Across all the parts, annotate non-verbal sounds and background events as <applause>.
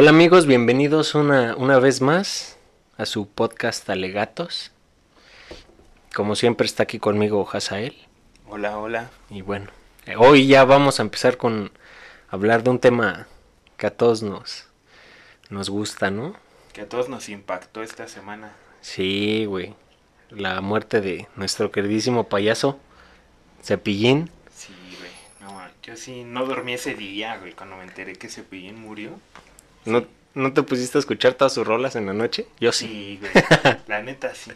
Hola amigos, bienvenidos una, una vez más a su podcast Alegatos. Como siempre está aquí conmigo Hazael. Hola, hola. Y bueno, eh, hoy ya vamos a empezar con hablar de un tema que a todos nos, nos gusta, ¿no? Que a todos nos impactó esta semana. Sí, güey. La muerte de nuestro queridísimo payaso Cepillín. Sí, güey. No, yo sí no dormí ese día, güey, cuando me enteré que Cepillín murió. ¿No, ¿No te pusiste a escuchar todas sus rolas en la noche? Yo sí. Sí, güey. <laughs> La neta, sí.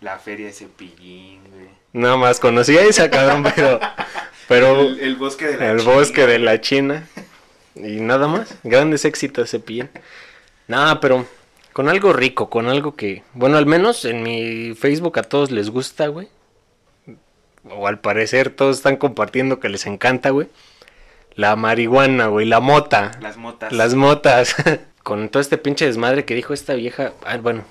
La feria de Cepillín, güey. Nada más conocía esa cabrón, pero... pero El, el bosque de la el China, bosque de la China. Y nada más. Grandes éxitos Cepillín. Nada, pero con algo rico, con algo que... Bueno, al menos en mi Facebook a todos les gusta, güey. O al parecer todos están compartiendo que les encanta, güey. La marihuana, güey, la mota. Las motas. Las motas. <laughs> Con todo este pinche desmadre que dijo esta vieja. Ah, bueno,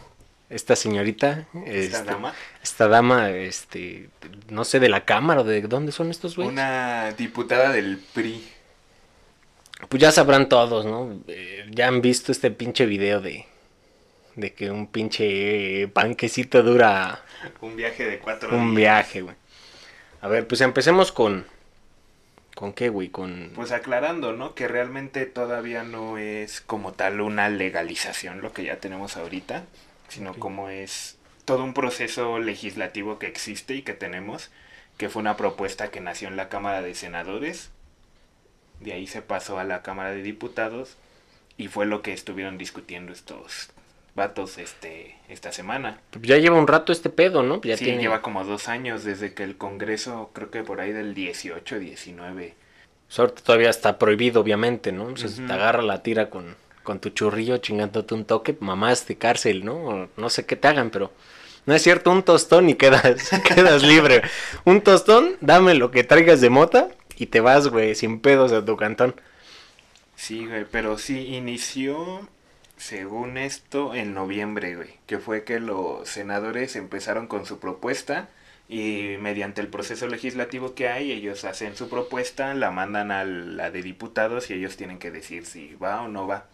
esta señorita. Esta este, dama. Esta dama, este. No sé, de la cámara o de dónde son estos güeyes. Una diputada del PRI. Pues ya sabrán todos, ¿no? Eh, ya han visto este pinche video de. De que un pinche panquecito dura Un viaje de cuatro un días. viaje, güey. A ver, pues empecemos con. ¿Con qué, güey? Con. Pues aclarando, ¿no? Que realmente todavía no es como tal una legalización lo que ya tenemos ahorita, sino como es todo un proceso legislativo que existe y que tenemos, que fue una propuesta que nació en la Cámara de Senadores, de ahí se pasó a la Cámara de Diputados y fue lo que estuvieron discutiendo estos vatos este esta semana. Pues ya lleva un rato este pedo, ¿no? Ya sí, tiene. lleva como dos años desde que el Congreso, creo que por ahí del 18, 19, Pues ahorita todavía está prohibido, obviamente, ¿no? O sea, si te agarra la tira con, con tu churrillo chingándote un toque, mamás de cárcel, ¿no? O no sé qué te hagan, pero no es cierto, un tostón y quedas, <laughs> quedas libre. Un tostón, dame lo que traigas de mota y te vas, güey, sin pedos a tu cantón. Sí, güey, pero sí inició, según esto, en noviembre, güey, que fue que los senadores empezaron con su propuesta y mediante el proceso legislativo que hay, ellos hacen su propuesta, la mandan a la de diputados y ellos tienen que decir si va o no va.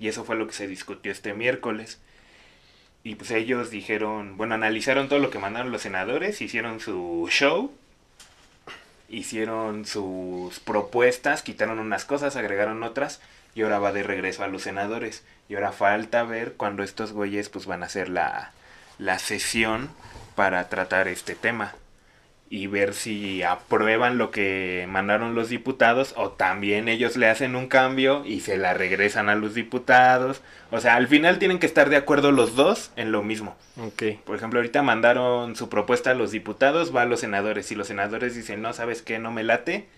Y eso fue lo que se discutió este miércoles. Y pues ellos dijeron, bueno, analizaron todo lo que mandaron los senadores, hicieron su show, hicieron sus propuestas, quitaron unas cosas, agregaron otras y ahora va de regreso a los senadores. Y ahora falta ver cuando estos güeyes pues van a hacer la, la sesión para tratar este tema y ver si aprueban lo que mandaron los diputados o también ellos le hacen un cambio y se la regresan a los diputados. O sea, al final tienen que estar de acuerdo los dos en lo mismo. Ok. Por ejemplo, ahorita mandaron su propuesta a los diputados, va a los senadores. Si los senadores dicen, no, ¿sabes qué? No me late,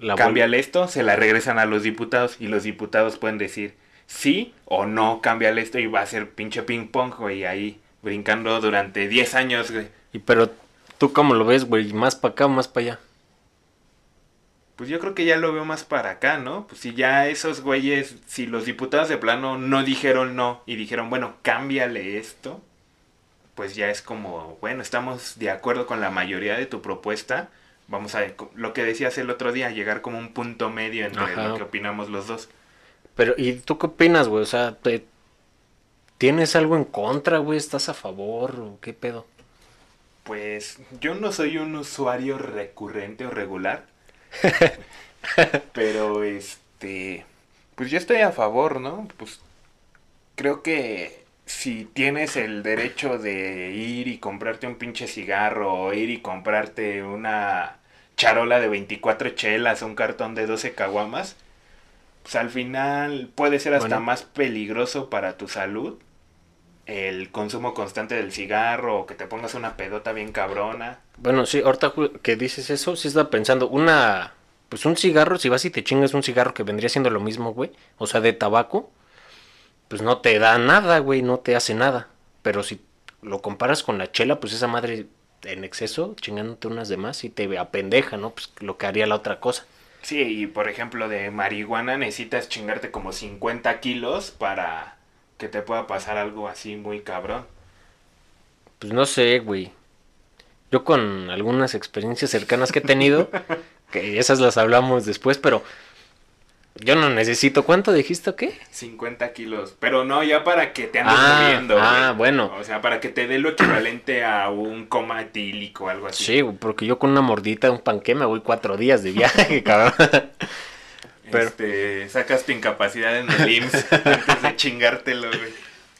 La cámbiale esto, se la regresan a los diputados y los diputados pueden decir sí o no, cámbiale esto y va a ser pinche ping pong, güey, ahí brincando durante 10 años, güey. Y pero tú cómo lo ves, güey, más para acá o más para allá. Pues yo creo que ya lo veo más para acá, ¿no? Pues si ya esos güeyes, si los diputados de plano no dijeron no y dijeron, bueno, cámbiale esto, pues ya es como, bueno, estamos de acuerdo con la mayoría de tu propuesta. Vamos a, lo que decías el otro día, llegar como un punto medio entre Ajá. lo que opinamos los dos. Pero, ¿y tú qué opinas, güey? O sea, te- ¿tienes algo en contra, güey? ¿Estás a favor o qué pedo? Pues yo no soy un usuario recurrente o regular. <laughs> pero este, pues yo estoy a favor, ¿no? Pues creo que si tienes el derecho de ir y comprarte un pinche cigarro o ir y comprarte una charola de 24 chelas o un cartón de 12 caguamas, pues al final puede ser hasta Bueno. más peligroso para tu salud el consumo constante del cigarro o que te pongas una pedota bien cabrona. Bueno, sí, ahorita que dices eso, sí estaba pensando, una, pues un cigarro, si vas y te chingas un cigarro que vendría siendo lo mismo, güey, o sea, de tabaco, pues no te da nada, güey, no te hace nada. Pero si lo comparas con la chela, pues esa madre en exceso, chingándote unas demás, y te apendeja, ¿no? Pues lo que haría la otra cosa. Sí, y por ejemplo de marihuana necesitas chingarte como 50 kilos para que te pueda pasar algo así muy cabrón. Pues no sé, güey. Yo con algunas experiencias cercanas que he tenido, <laughs> que esas las hablamos después, pero Yo no necesito. ¿Cuánto dijiste o qué? 50 kilos. Pero no, ya para que te andes Ah, ah, güey. bueno. O sea, para que te dé lo equivalente a un coma etílico o algo así. Sí, porque yo con una mordita, un panque, me voy cuatro días de viaje, <laughs> cabrón. pero- Este, sacas tu incapacidad en el IMSS <laughs> antes de chingártelo, güey.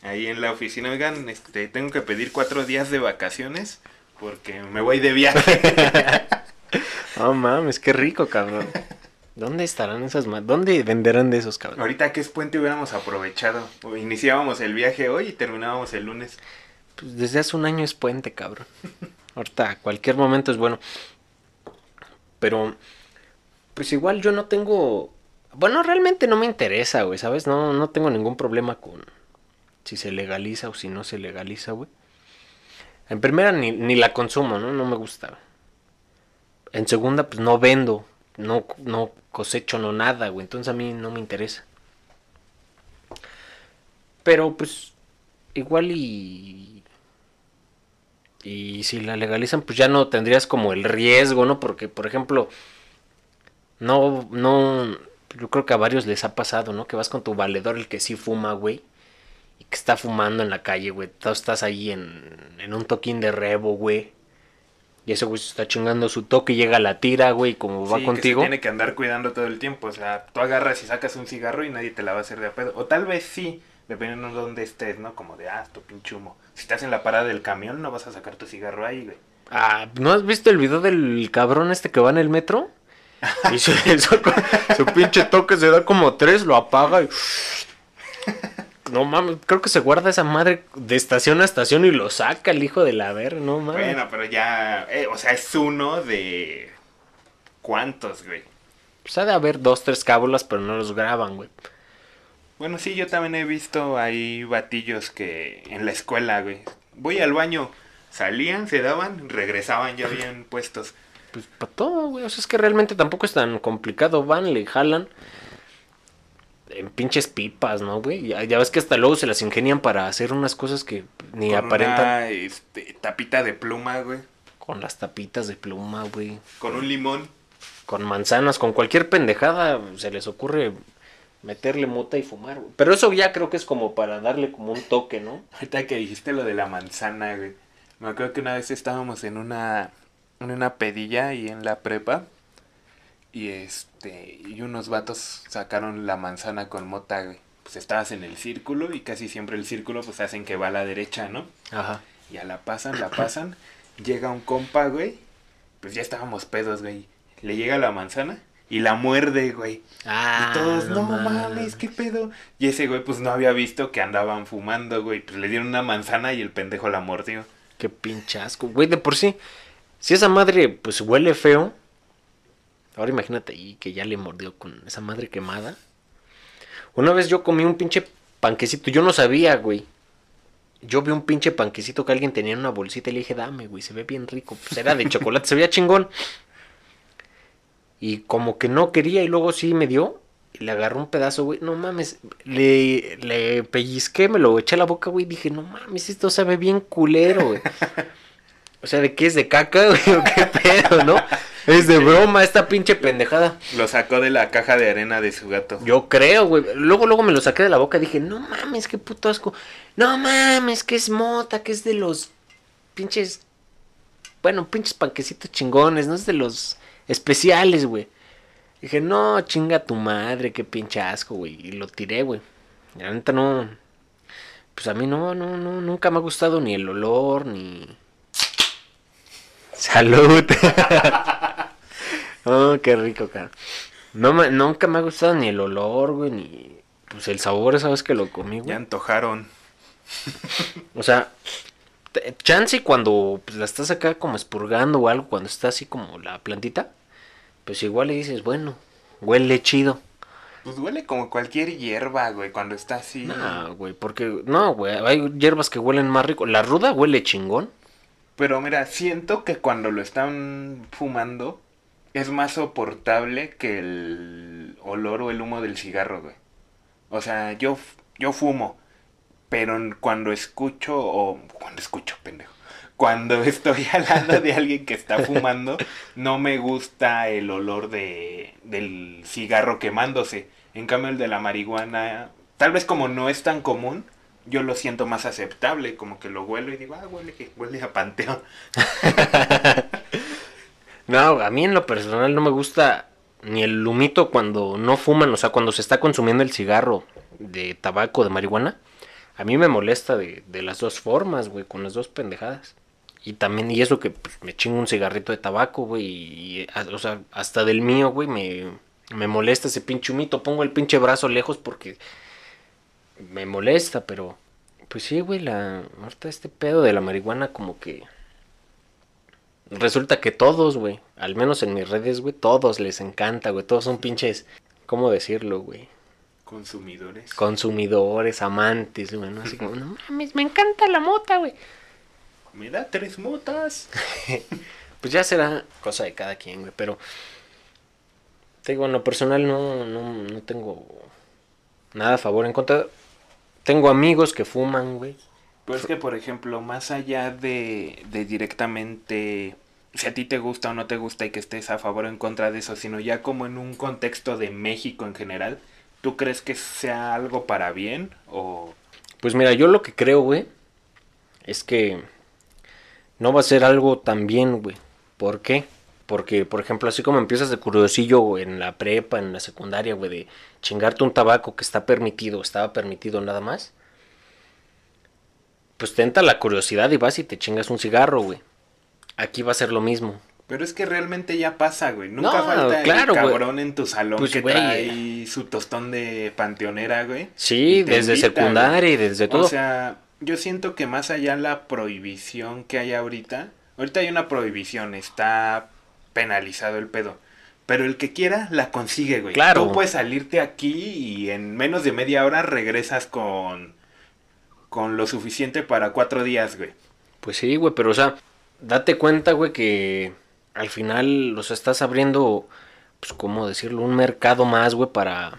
Ahí en la oficina, oigan, este, tengo que pedir cuatro días de vacaciones porque me voy de viaje. <laughs> No mames, qué rico, cabrón. ¿Dónde estarán esas ma- ¿Dónde venderán de esos, cabrón? Ahorita que es puente hubiéramos aprovechado. Iniciábamos el viaje hoy y terminábamos el lunes. Pues desde hace un año es puente, cabrón. <laughs> Ahorita, cualquier momento es bueno. Pero, pues igual yo no tengo. Bueno, realmente no me interesa, güey, ¿sabes? No, no tengo ningún problema con si se legaliza o si no se legaliza, güey. En primera, ni, ni la consumo, ¿no? No me gusta. En segunda, pues no vendo. No, no cosecho, no nada, güey. Entonces a mí no me interesa. Pero, pues, igual y y si la legalizan, pues ya no tendrías como el riesgo, ¿no? Porque, por ejemplo, no, no, yo creo que a varios les ha pasado, ¿no? Que vas con tu valedor, el que sí fuma, güey, y que está fumando en la calle, güey. Estás ahí en, en un toquín de rebo, güey. Y ese güey se está chingando su toque y llega la tira, güey, como va Sí, contigo. Que se tiene que andar cuidando todo el tiempo. O sea, tú agarras y sacas un cigarro y nadie te la va a hacer de a pedo. O tal vez sí, dependiendo de dónde estés, ¿no? Como de, ah, tu pinche humo. Si estás en la parada del camión, no vas a sacar tu cigarro ahí, güey. Ah, ¿no has visto el video del cabrón este que va en el metro? <laughs> Y su, su- su pinche toque se da como tres, lo apaga y... <laughs> No mames, creo que se guarda esa madre de estación a estación y lo saca el hijo de la ver, no mames. Bueno, pero ya, eh, o sea, es uno de... ¿Cuántos, güey? Pues ha de haber dos, tres cábulas, pero no los graban, güey. Bueno, sí, yo también he visto ahí batillos que en la escuela, güey. Voy al baño, salían, se daban, regresaban ya bien puestos. Pues para todo, güey. O sea, es que realmente tampoco es tan complicado. Van, le jalan en pinches pipas, ¿no, güey? Ya, ya ves que hasta luego se las ingenian para hacer unas cosas que ni con aparentan. una este, tapita de pluma, güey. Con las tapitas de pluma, güey. Con un limón. con manzanas, con cualquier pendejada se les ocurre meterle mota y fumar, güey. Pero eso ya creo que es como para darle como un toque, ¿no? Ahorita que dijiste lo de la manzana, güey. Me acuerdo que una vez estábamos en una, en una pedilla y en la prepa. Y este, y unos vatos sacaron la manzana con mota, güey. Pues estabas en el círculo y casi siempre el círculo pues hacen que va a la derecha, ¿no? Ajá. Ya la pasan, la pasan. Llega un compa, güey. Pues ya estábamos pedos, güey. Le llega la manzana y la muerde, güey. Ah, y todos, no, mames, qué pedo. Y ese güey, pues no había visto que andaban fumando, güey. Pues le dieron una manzana y el pendejo la mordió. Qué pinche asco, güey, de por sí. Si esa madre, pues huele feo. Ahora imagínate ahí que ya le mordió con esa madre quemada. Una vez yo comí un pinche panquecito, yo no sabía, güey. Yo vi un pinche panquecito que alguien tenía en una bolsita y le dije, dame, güey, se ve bien rico. Pues era de <laughs> chocolate, se veía chingón. Y como que no quería y luego sí me dio. Y le agarró un pedazo, güey. No mames. Le, le pellizqué, me lo eché a la boca, güey. Dije, no mames, esto sabe bien culero, güey. <laughs> O sea, ¿de qué es de caca, güey? ¿O qué pedo, no? Es de broma esta pinche pendejada. Lo sacó de la caja de arena de su gato. Yo creo, güey. Luego, luego me lo saqué de la boca. Dije, no mames, qué puto asco. No mames, que es mota, que es de los pinches. Bueno, pinches panquecitos chingones, no es de los especiales, güey. Dije, no, chinga tu madre, qué pinche asco, güey. Y lo tiré, güey. Y La neta no. Pues a mí no, no, no, nunca me ha gustado ni el olor, ni. Salud. <laughs> oh, qué rico, cara. No me- nunca me ha gustado ni el olor, güey, ni. Pues el sabor, esa vez que lo comí, güey. Ya antojaron. O sea, chance cuando pues, la estás acá como expurgando o algo, cuando está así como la plantita, pues igual le dices, bueno, huele chido. Pues huele como cualquier hierba, güey, cuando está así. No, güey, porque, no, güey, hay hierbas que huelen más rico. La ruda huele chingón. Pero mira, siento que cuando lo están fumando es más soportable que el olor o el humo del cigarro, güey. O sea, yo, yo fumo, pero cuando escucho, o cuando escucho, pendejo, cuando <laughs> estoy al lado de alguien que está fumando, no me gusta el olor de, del cigarro quemándose. En cambio el de la marihuana, tal vez como no es tan común, yo lo siento más aceptable, como que lo huelo y digo, ah, huele, huele a panteón. <laughs> no, a mí en lo personal no me gusta ni el humito cuando no fuman, o sea, cuando se está consumiendo el cigarro de tabaco, de marihuana. A mí me molesta de, de las dos formas, güey, con las dos pendejadas. Y también, y eso que pues, me chingo un cigarrito de tabaco, güey, y, o sea, hasta del mío, güey, me, me molesta ese pinche humito. Pongo el pinche brazo lejos porque me molesta, pero pues sí, güey, la ahorita este pedo de la marihuana como que resulta que todos, güey, al menos en mis redes, güey, todos les encanta, güey, todos son pinches, ¿cómo decirlo, güey? Consumidores. Consumidores, amantes, güey, ¿no? Así como, no <laughs> mames, me encanta la mota, güey. Me da tres motas. <laughs> pues ya será cosa de cada quien, güey, pero te digo, en lo personal no, no, no tengo nada a favor en contra. Tengo amigos que fuman, güey. Pues es que, por ejemplo, más allá de, de directamente si a ti te gusta o no te gusta y que estés a favor o en contra de eso, sino ya como en un contexto de México en general, ¿tú crees que sea algo para bien o...? Pues mira, yo lo que creo, güey, es que no va a ser algo tan bien, güey. ¿Por qué? Porque, por ejemplo, así como empiezas de curiosillo en la prepa, en la secundaria, güey, de chingarte un tabaco que está permitido, estaba permitido nada más, pues te entra la curiosidad y vas y te chingas un cigarro, güey. Aquí va a ser lo mismo. Pero es que realmente ya pasa, güey. Nunca falta el cabrón en tu salón pues, que trae su tostón de panteonera, güey. Sí, desde secundaria y desde todo. O sea, yo siento que más allá la prohibición que hay ahorita, ahorita hay una prohibición, está penalizado el pedo. Pero el que quiera la consigue, güey. Claro. Tú puedes salirte aquí y en menos de media hora regresas con con lo suficiente para cuatro días, güey. Pues sí, güey, pero o sea, date cuenta, güey, que al final los estás abriendo, pues, ¿cómo decirlo? Un mercado más, güey, para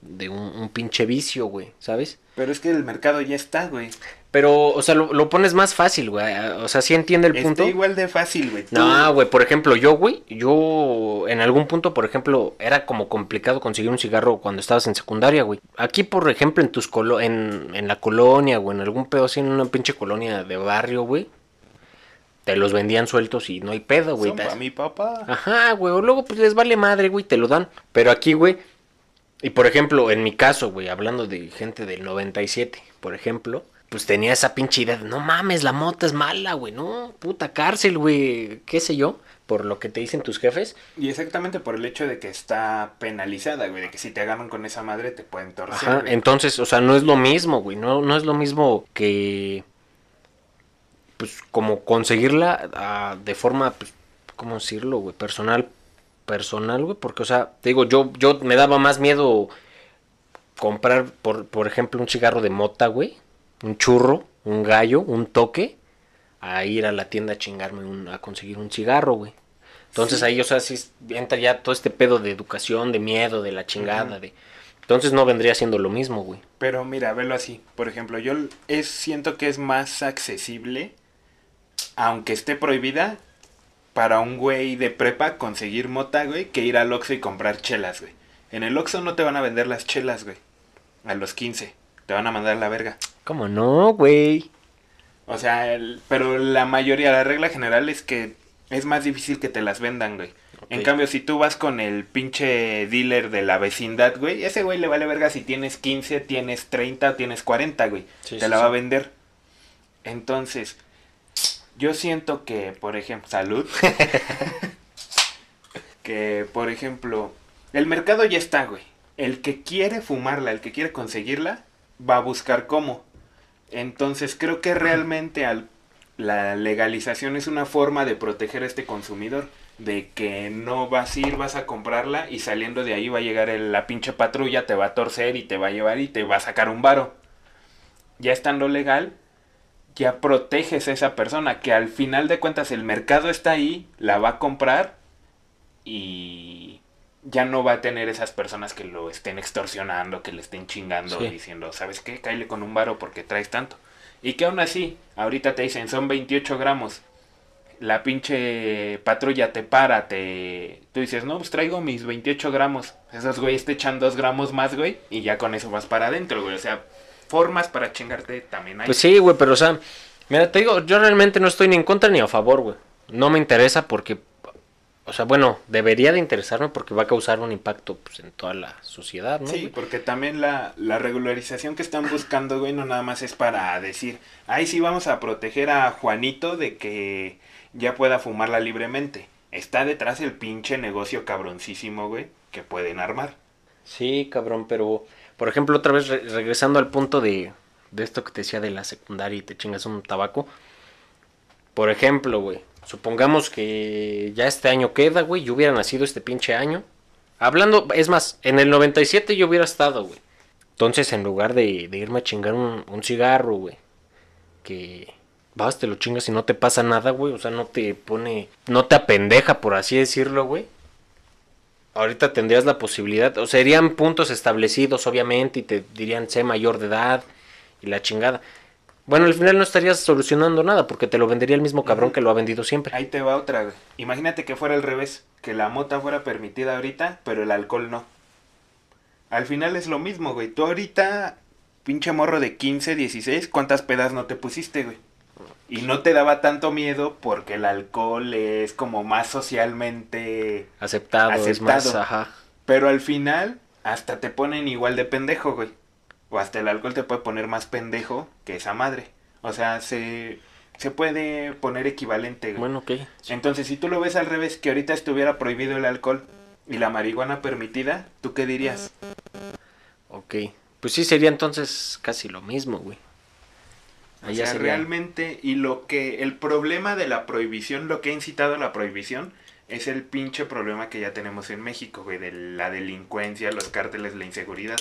de un, pinche vicio, güey, ¿sabes? Pero es que el mercado ya está, güey. Pero, o sea, lo, pones más fácil, güey. O sea, sí entiende el punto. Está igual de fácil, güey. No, güey, por ejemplo, yo, güey, yo en algún punto, por ejemplo, era como complicado conseguir un cigarro cuando estabas en secundaria, güey. Aquí, por ejemplo, en tus colo en, en la colonia, güey, en algún pedo así, en una pinche colonia de barrio, güey. Te los vendían sueltos y no hay pedo, güey. Son para mi papá. Ajá, güey. O luego, pues les vale madre, güey, te lo dan. Pero aquí, güey, y por ejemplo, en mi caso, güey, hablando de gente del 97, por ejemplo, pues tenía esa pinche idea de, no mames, la mota es mala, güey, no, puta cárcel, güey, qué sé yo, por lo que te dicen tus jefes. Y exactamente por el hecho de que está penalizada, güey, de que si te agarran con esa madre te pueden torcer. Ajá, entonces, o sea, no es lo mismo, güey, no, no es lo mismo que, pues, como conseguirla ah, de forma, pues, ¿cómo decirlo, güey? Personal personal, güey, porque, o sea, te digo, yo, yo me daba más miedo comprar, por, por ejemplo, un cigarro de mota, güey, un churro, un gallo, un toque, a ir a la tienda a chingarme, un, a conseguir un cigarro, güey. Entonces ahí, o sea, sí entra ya todo este pedo de educación, de miedo, de la chingada, de... Entonces no vendría siendo lo mismo, güey. Pero mira, velo así. Por ejemplo, yo es, siento que es más accesible, aunque esté prohibida, para un güey de prepa conseguir mota, güey, que ir al Oxxo y comprar chelas, güey. En el Oxxo no te van a vender las chelas, güey. A los 15. Te van a mandar la verga. ¿Cómo no, güey? O sea, pero la mayoría, la regla general es que es más difícil que te las vendan, güey. En cambio, si tú vas con el pinche dealer de la vecindad, güey, ese güey le vale verga si tienes 15, tienes 30, tienes 40, güey. te la va a vender. Entonces, yo siento que, por ejemplo, salud. <laughs> que, por ejemplo, el mercado ya está, güey. El que quiere fumarla, el que quiere conseguirla, va a buscar cómo. Entonces creo que realmente al, la legalización es una forma de proteger a este consumidor. De que no vas a ir, vas a comprarla y saliendo de ahí va a llegar la pinche patrulla, te va a torcer y te va a llevar y te va a sacar un varo. Ya estando legal, ya proteges a esa persona, que al final de cuentas el mercado está ahí, la va a comprar y ya no va a tener esas personas que lo estén extorsionando, que le estén chingando, diciendo, ¿sabes qué? Cáile con un varo porque traes tanto. Y que aún así, ahorita te dicen, son 28 gramos. la pinche patrulla te para, te... Tú dices, no, pues traigo mis 28 gramos. Esos güeyes te echan 2 gramos más, güey, y ya con eso vas para adentro, güey. O sea, formas para chingarte también hay. Pues sí, güey, pero o sea, mira, te digo, yo realmente no estoy ni en contra ni a favor, güey. No me interesa porque, o sea, bueno, debería de interesarme porque va a causar un impacto pues, en toda la sociedad, ¿no? Sí, güey? porque también la, la regularización que están buscando, güey, no nada más es para decir, ahí sí vamos a proteger a Juanito de que ya pueda fumarla libremente. Está detrás el pinche negocio cabroncísimo, güey, que pueden armar. Sí, cabrón, pero, por ejemplo, otra vez re- regresando al punto de, de esto que te decía de la secundaria y te chingas un tabaco. Por ejemplo, güey, supongamos que ya este año queda, güey, yo hubiera nacido este pinche año. Hablando, es más, en el 97 yo hubiera estado, güey. Entonces, en lugar de, de irme a chingar un, un cigarro, güey, que vas, te lo chingas y no te pasa nada, güey, o sea, no te pone, no te apendeja, por así decirlo, güey ahorita tendrías la posibilidad, o serían puntos establecidos, obviamente, y te dirían sé mayor de edad y la chingada. Bueno, al final no estarías solucionando nada porque te lo vendería el mismo cabrón que lo ha vendido siempre. Ahí te va otra, güey. Imagínate que fuera al revés, que la mota fuera permitida ahorita, pero el alcohol no. Al final es lo mismo, güey. Tú ahorita, pinche morro de 15, 16, ¿cuántas pedas no te pusiste, güey? Y no te daba tanto miedo porque el alcohol es como más socialmente... Aceptado, es más, Aceptado. ajá. Pero al final, hasta te ponen igual de pendejo, güey. O hasta el alcohol te puede poner más pendejo que esa madre. O sea, se, se puede poner equivalente, güey. Bueno, ok. Entonces, si tú lo ves al revés, que ahorita estuviera prohibido el alcohol y la marihuana permitida, ¿tú qué dirías? Ok. Pues sí, sería entonces casi lo mismo, güey. O sea, sería- realmente, y lo que, el problema de la prohibición, lo que ha incitado a la prohibición, es el pinche problema que ya tenemos en México, güey, de la delincuencia, los cárteles, la inseguridad.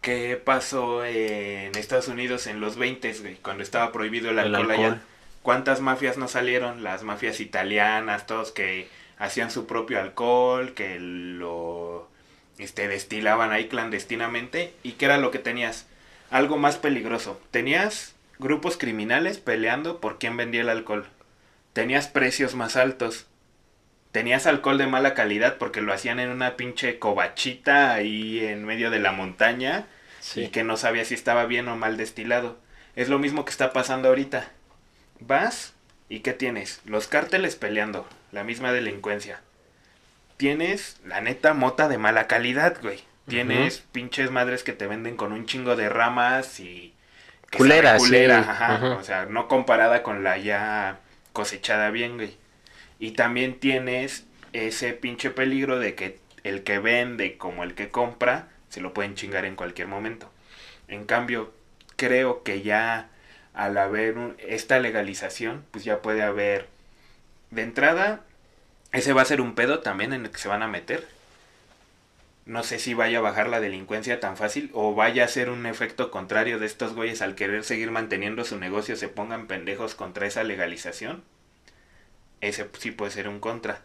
¿Qué pasó en Estados Unidos en los 20, güey, cuando estaba prohibido el El alcohol, alcohol. allá? ¿Cuántas mafias no salieron? Las mafias italianas, todos que hacían su propio alcohol, que lo este, destilaban ahí clandestinamente. ¿Y qué era lo que tenías? Algo más peligroso. Tenías grupos criminales peleando por quién vendía el alcohol. Tenías precios más altos. Tenías alcohol de mala calidad porque lo hacían en una pinche covachita ahí en medio de la montaña Sí. y que no sabía si estaba bien o mal destilado. Es lo mismo que está pasando ahorita. Vas y ¿qué tienes? Los cárteles peleando, la misma delincuencia. Tienes, la neta, mota de mala calidad, güey. Tienes pinches madres que te venden con un chingo de ramas y... que Culera, culera, sí. ajá. O sea, no comparada con la ya cosechada bien, güey. Y también tienes ese pinche peligro de que el que vende como el que compra se lo pueden chingar en cualquier momento. En cambio, creo que ya al haber un- esta legalización, pues ya puede haber de entrada ese va a ser un pedo también en el que se van a meter. No sé si vaya a bajar la delincuencia tan fácil o vaya a ser un efecto contrario de estos güeyes al querer seguir manteniendo su negocio se pongan pendejos contra esa legalización. Ese sí puede ser un contra.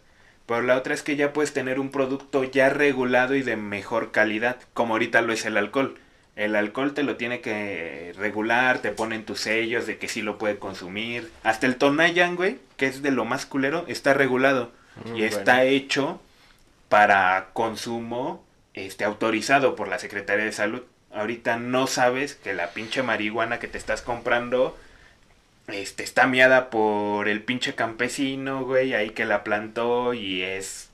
Pero la otra es que ya puedes tener un producto ya regulado y de mejor calidad, como ahorita lo es el alcohol. El alcohol te lo tiene que regular, te ponen tus sellos de que sí lo puede consumir. Hasta el Tonayan, güey, que es de lo más culero, está regulado. Mm, y está hecho para consumo este autorizado por la Secretaría de Salud. Ahorita no sabes que la pinche marihuana que te estás comprando este está miada por el pinche campesino, güey, ahí que la plantó y es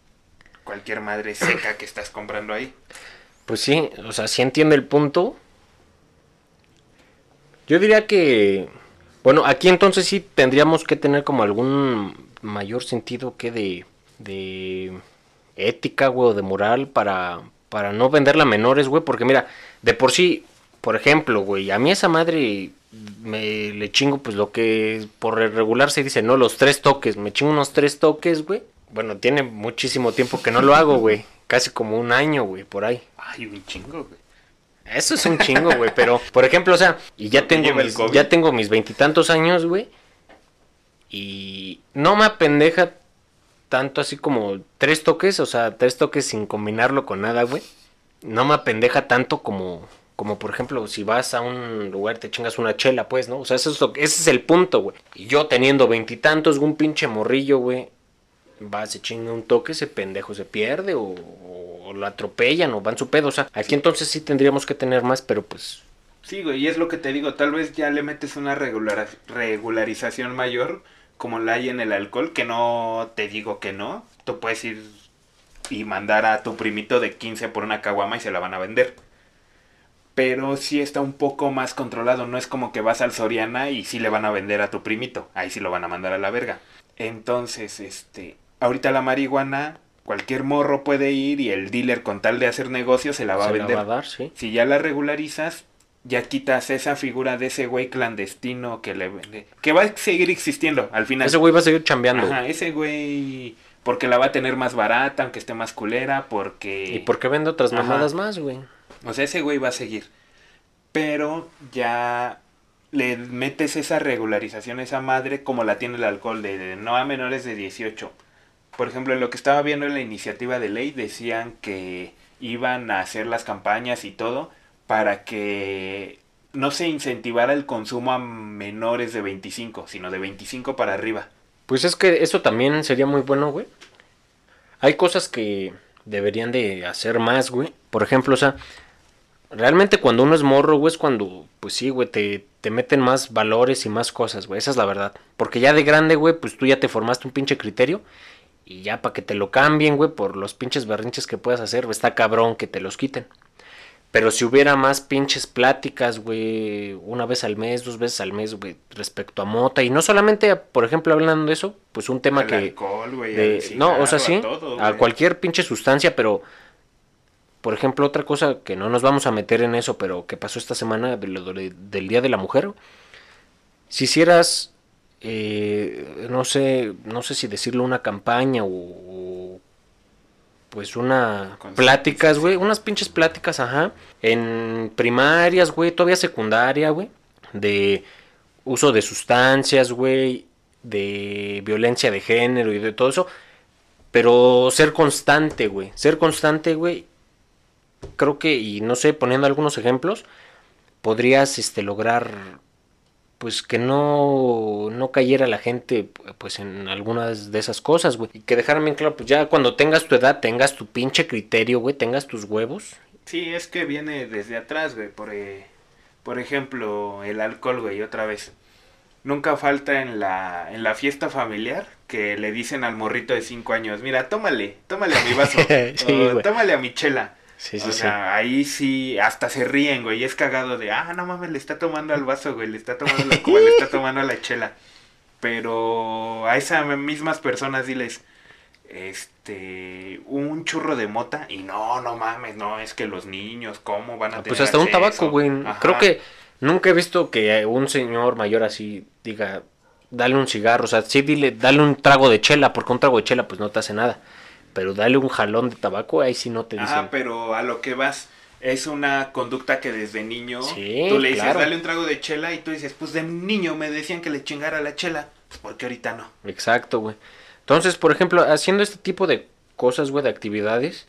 cualquier madre seca que estás comprando ahí. Pues sí, o sea, sí entiendo el punto. Yo diría que, bueno, aquí entonces sí tendríamos que tener como algún mayor sentido que de, de ética, güey, o de moral para, para no venderla a menores, güey, porque mira, de por sí, por ejemplo, güey, a mí esa madre me le chingo pues lo que por regular se dice, no, los tres toques, me chingo unos tres toques, güey. Bueno, tiene muchísimo tiempo que no lo hago, güey. Casi como un año, güey, por ahí. Ay, un chingo, güey. Eso es un chingo, güey, pero, por ejemplo, o sea, y ya tengo mis, ya tengo mis veintitantos años, güey, y no me apendeja tanto así como tres toques, o sea, tres toques sin combinarlo con nada, güey. No me apendeja tanto como, Como por ejemplo, si vas a un lugar te chingas una chela, pues, ¿no? O sea, eso es lo, ese es el punto, güey. Y yo teniendo veintitantos, un pinche morrillo, güey, va, se chinga un toque, ese pendejo se pierde o, o lo atropellan o van su pedo. O sea, aquí entonces sí tendríamos que tener más, pero pues Sí, güey, y es lo que te digo, tal vez ya le metes una regular, regularización mayor, como la hay en el alcohol, que no te digo que no. Tú puedes ir y mandar a tu primito de 15 por una caguama y se la van a vender. Pero sí está un poco más controlado, no es como que vas al Soriana y sí le van a vender a tu primito, ahí sí lo van a mandar a la verga. Entonces, este, ahorita la marihuana, cualquier morro puede ir y el dealer con tal de hacer negocio se la va a se la vender. va a dar, sí. Si ya la regularizas, ya quitas esa figura de ese güey clandestino que le vende. Que va a seguir existiendo al final. Ese güey va a seguir chambeando. Ajá, ese güey. Porque la va a tener más barata, aunque esté más culera, porque. ¿Y por qué vende otras Ajá. mamadas más, güey? O sea, ese güey va a seguir. Pero ya le metes esa regularización a esa madre como la tiene el alcohol, de, de no a menores de 18. Por ejemplo, en lo que estaba viendo en la iniciativa de ley, decían que iban a hacer las campañas y todo para que no se incentivara el consumo a menores de 25, sino de 25 para arriba. Pues es que eso también sería muy bueno, güey. Hay cosas que deberían de hacer más, güey. Por ejemplo, o sea, realmente cuando uno es morro, güey, es cuando, pues sí, güey, te, te meten más valores y más cosas, güey. Esa es la verdad. Porque ya de grande, güey, pues tú ya te formaste un pinche criterio. Y ya para que te lo cambien, güey, por los pinches berrinches que puedas hacer, está cabrón que te los quiten. Pero si hubiera más pinches pláticas, güey, una vez al mes, dos veces al mes, güey, respecto a mota. Y no solamente, por ejemplo, hablando de eso, pues un tema Al que... alcohol, güey, de- no, o sea, sí, a todo, a güey. cualquier pinche sustancia, pero... Por ejemplo, otra cosa que no nos vamos a meter en eso, pero que pasó esta semana de lo de- del Día de la Mujer. Si hicieras, eh, no sé, no sé si decirlo, una campaña o, o, pues una pláticas, güey, unas pinches pláticas, ajá, en primarias, güey, todavía secundaria, güey, de uso de sustancias, güey, de violencia de género y de todo eso, pero ser constante, güey, ser constante, güey, creo que, y no sé, poniendo algunos ejemplos, podrías, este, lograr, pues, que no, no cayera la gente, pues, en algunas de esas cosas, güey, y que dejaran bien claro, pues, ya cuando tengas tu edad, tengas tu pinche criterio, güey, tengas tus huevos, Sí, es que viene desde atrás, güey. Por, eh, por ejemplo, el alcohol, güey, otra vez. Nunca falta en la, en la fiesta familiar que le dicen al morrito de 5 años, mira, tómale, tómale a mi vaso, <laughs> Sí, o tómale a mi chela. Sí, o sí. sea, ahí sí, hasta se ríen, güey, y es cagado de, ah, no mames, le está tomando al vaso, güey, le está tomando la cuba, le está tomando a la chela. Pero a esas mismas personas diles, este, un churro de mota, y no, no mames, no, es que los niños, ¿cómo van a tener Pues hasta un tabaco, güey. Ajá. Creo que nunca he visto que un señor mayor así diga, dale un cigarro. O sea, sí, dile, dale un trago de chela, porque un trago de chela pues no te hace nada. Pero dale un jalón de tabaco, ahí sí no te dicen. Ajá, pero a lo que vas es una conducta que desde niño Sí, tú le dices, claro. dale un trago de chela y tú dices, pues de niño me decían que le chingara la chela, pues porque ahorita no. Exacto, güey. Entonces, por ejemplo, haciendo este tipo de cosas, güey, de actividades,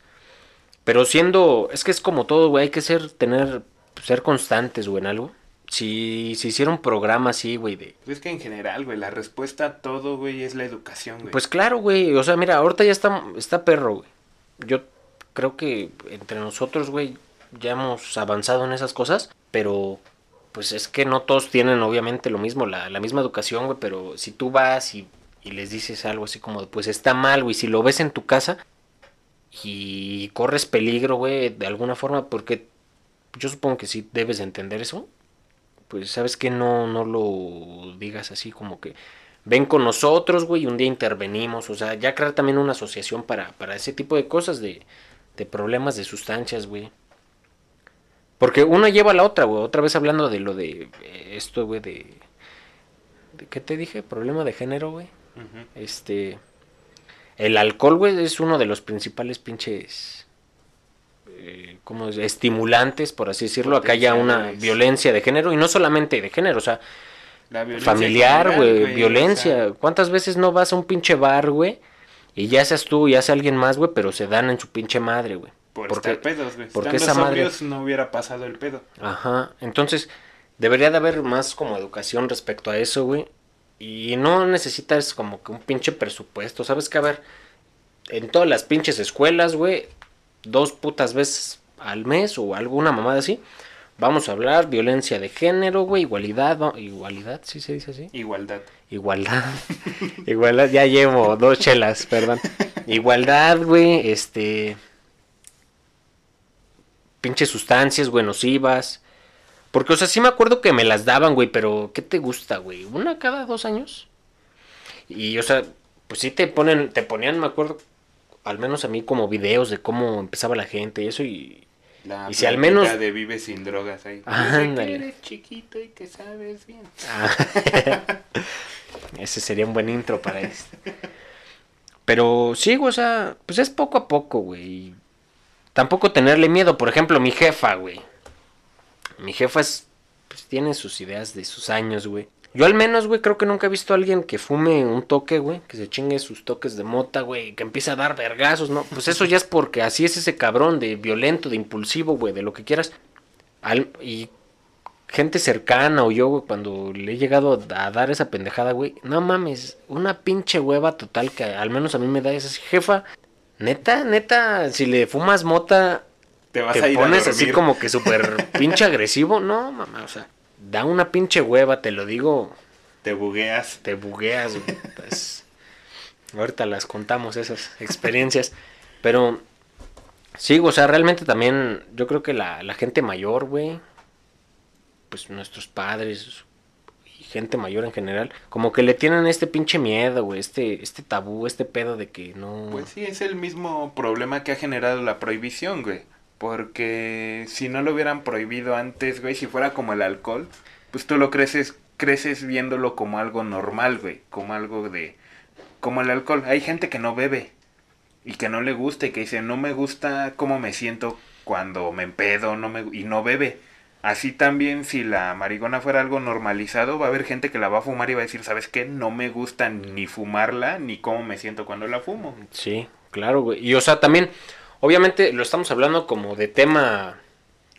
pero siendo, es que es como todo, güey, hay que ser, tener, ser constantes, güey, en algo. Si, si hiciera un programa así, güey, de, Pues es que en general, güey, la respuesta a todo, güey, es la educación, güey. Pues claro, güey. O sea, mira, ahorita ya está, está perro, güey. Yo creo que entre nosotros, güey, ya hemos avanzado en esas cosas. Pero, pues es que no todos tienen, obviamente, lo mismo, la, la misma educación, güey. Pero si tú vas y, y les dices algo así como, pues está mal, güey. Si lo ves en tu casa y corres peligro, güey, de alguna forma, porque yo supongo que sí debes de entender eso. Pues sabes que no, no lo digas así como que ven con nosotros, güey, y un día intervenimos. O sea, ya crear también una asociación para, para ese tipo de cosas, de, de problemas de sustancias, güey. Porque una lleva a la otra, güey. Otra vez hablando de lo de eh, esto, güey, de, de... ¿Qué te dije? Problema de género, güey. Este... El alcohol, güey, es uno de los principales pinches... eh, como estimulantes, por así decirlo. Acá haya una violencia de género. Y no solamente de género, o sea, La violencia familiar, güey, violencia. o sea, ¿Cuántas veces no vas a un pinche bar, güey? Y ya seas tú, ya sea alguien más, güey, pero se dan en su pinche madre, güey. Por Porque- estar pedos, güey. porque Estando esa madre- no hubiera pasado el pedo. Ajá, entonces debería de haber más como educación respecto a eso, güey. Y no necesitas como que un pinche presupuesto, ¿sabes qué? A ver, en todas las pinches escuelas, güey, dos putas veces al mes o alguna mamada así, vamos a hablar violencia de género, güey, igualdad, igualdad, ¿sí se dice así? Igualdad. Igualdad. <laughs> Igualdad, ya llevo dos chelas, perdón. Igualdad, güey, este. Pinches sustancias, güey, nocivas. Porque, o sea, sí me acuerdo que me las daban, güey, pero ¿qué te gusta, güey? ¿Una cada dos años? Y, o sea, pues sí te ponen, te ponían, me acuerdo, al menos a mí como videos de cómo empezaba la gente y eso, y. La Y si al menos- de vive sin drogas ahí. Ah, sé que ándale. eres chiquito y que sabes bien. Ah, <laughs> Ese sería un buen intro para esto. Pero sí, güey, o sea, pues es poco a poco, güey. Tampoco tenerle miedo. Por ejemplo, mi jefa, güey. Mi jefa es, pues tiene sus ideas de sus años, güey. Yo al menos, güey, creo que nunca he visto a alguien que fume un toque, güey. Que se chingue sus toques de mota, güey. Que empiece a dar vergazos, ¿no? Pues eso ya es porque así es ese cabrón de violento, de impulsivo, güey, de lo que quieras. Al- y gente cercana o yo, güey, cuando le he llegado a dar esa pendejada, güey, no mames, una pinche hueva total que al menos a mí me da esa jefa. Neta, neta, si le fumas mota, Te vas te a ir pones a así como que <laughs> súper pinche agresivo. No, mamá, o sea, da una pinche hueva, te lo digo, Te bugueas. te bugueas, güey. <laughs> pues, ahorita las contamos esas experiencias. Pero sí, o sea, realmente también yo creo que la, la gente mayor, güey, pues nuestros padres y gente mayor en general, como que le tienen este pinche miedo, güey, este, este tabú, este pedo de que no... Pues sí, es el mismo problema que ha generado la prohibición, güey. Porque si no lo hubieran prohibido antes, güey, si fuera como el alcohol, pues tú lo creces, creces viéndolo como algo normal, güey. Como algo de... Como el alcohol. Hay gente que no bebe y que no le gusta y que dice, no me gusta cómo me siento cuando me empedo no me, y no bebe. Así también, si la marihuana fuera algo normalizado, va a haber gente que la va a fumar y va a decir, ¿sabes qué? No me gusta ni fumarla, ni cómo me siento cuando la fumo. Sí, claro, güey. Y o sea, también, obviamente lo estamos hablando como de tema,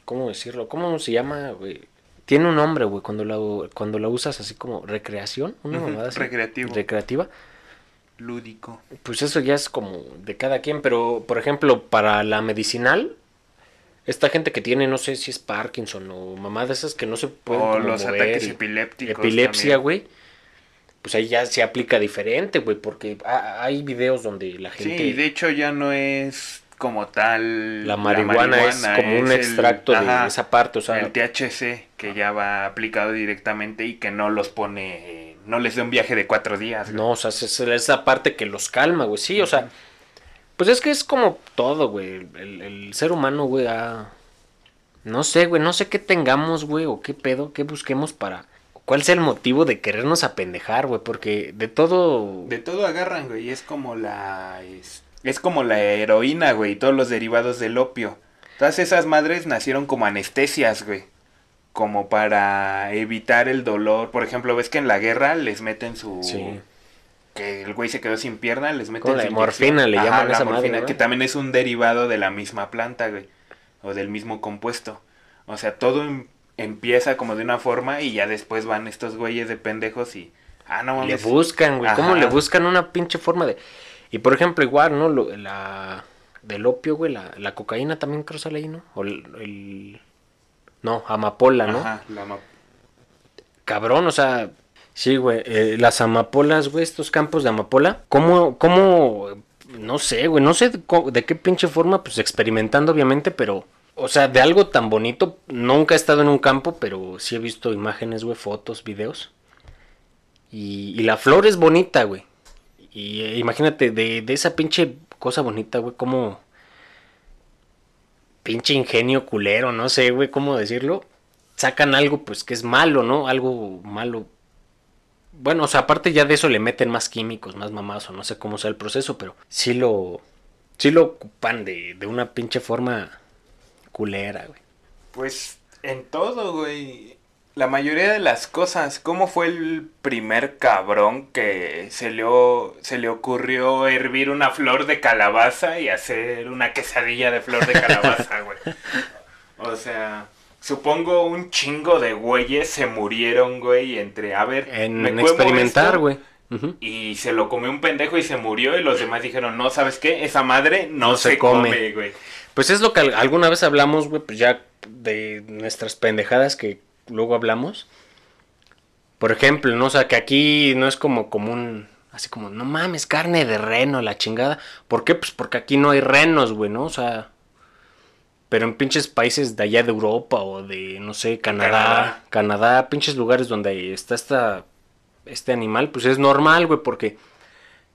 ¿cómo decirlo? ¿Cómo se llama, güey? Tiene un nombre, güey, cuando la, cuando la usas así como recreación, una mamada así. recreativo. Recreativa. Lúdico. Pues eso ya es como de cada quien, pero por ejemplo, para la medicinal, esta gente que tiene, no sé si es Parkinson o mamá de esas que no se pueden O los mover ataques epilépticos. epilepsia, güey. Pues ahí ya se aplica diferente, güey, porque ha- hay videos donde la gente... Sí, de hecho ya no es como tal. La marihuana, es como un es el- extracto de ajá, esa parte, o sea, el THC que ya va aplicado directamente y que no los pone, no les da un viaje de cuatro días. güey. no, o sea, es es esa parte que los calma, güey, sí, o sea, pues es que es como todo, güey, el, el ser humano, güey, ha- no sé, güey, no sé qué tengamos, güey, o qué pedo, qué busquemos para, cuál sea el motivo de querernos apendejar, güey, porque de todo, De todo agarran, güey, y es como la es, es como la heroína, güey, y todos los derivados del opio. Todas esas madres nacieron como anestesias, güey. Como para evitar el dolor. Por ejemplo, ves que en la guerra les meten su sí, que el güey se quedó sin pierna, les meten la morfina, le Ajá, llaman la esa madre, morfina, ¿no? que también es un derivado de la misma planta, güey, o del mismo compuesto. O sea, todo em- empieza como de una forma y ya después van estos güeyes de pendejos y ah, no le mames. buscan, güey, cómo le buscan una pinche forma de, y por ejemplo, igual, ¿no? Lo- la, del opio, güey, la, la cocaína también creo sale ahí, ¿no? O el, el- no, amapola, ¿no? Ajá, la Cabrón, o sea, sí, güey, eh, las amapolas, güey, estos campos de amapola, ¿cómo, cómo, no sé, güey, no sé de qué pinche forma, pues experimentando obviamente, pero, o sea, de algo tan bonito, nunca he estado en un campo, pero sí he visto imágenes, güey, fotos, videos, y, y la flor es bonita, güey, y imagínate, de, de esa pinche cosa bonita, güey, como... Pinche ingenio culero, no sé, güey, cómo decirlo sacan algo pues que es malo, ¿no? Algo malo. Bueno, o sea, aparte ya de eso le meten más químicos, más mamados, o no sé cómo sea el proceso, pero sí lo sí lo ocupan de, de una pinche forma culera, güey. Pues en todo, güey. La mayoría de las cosas. ¿Cómo fue el primer cabrón que se le, se le ocurrió hervir una flor de calabaza y hacer una quesadilla de flor de calabaza, güey? <laughs> O sea, supongo un chingo de güeyes se murieron, güey, entre, a ver, En me experimentar, güey. Y se lo comió un pendejo y se murió y los demás dijeron, no, ¿sabes qué? Esa madre no, No se, se come, güey. Pues es lo que al- alguna vez hablamos, güey, pues ya de nuestras pendejadas que luego hablamos. Por ejemplo, ¿no? O sea, que aquí no es como común, así como, no mames, carne de reno, la chingada. ¿Por qué? Pues porque aquí no hay renos, güey, ¿no? O sea, pero en pinches países de allá de Europa o de, no sé, Canadá, Canadá. Canadá, pinches lugares donde está esta, este animal, pues es normal, güey, porque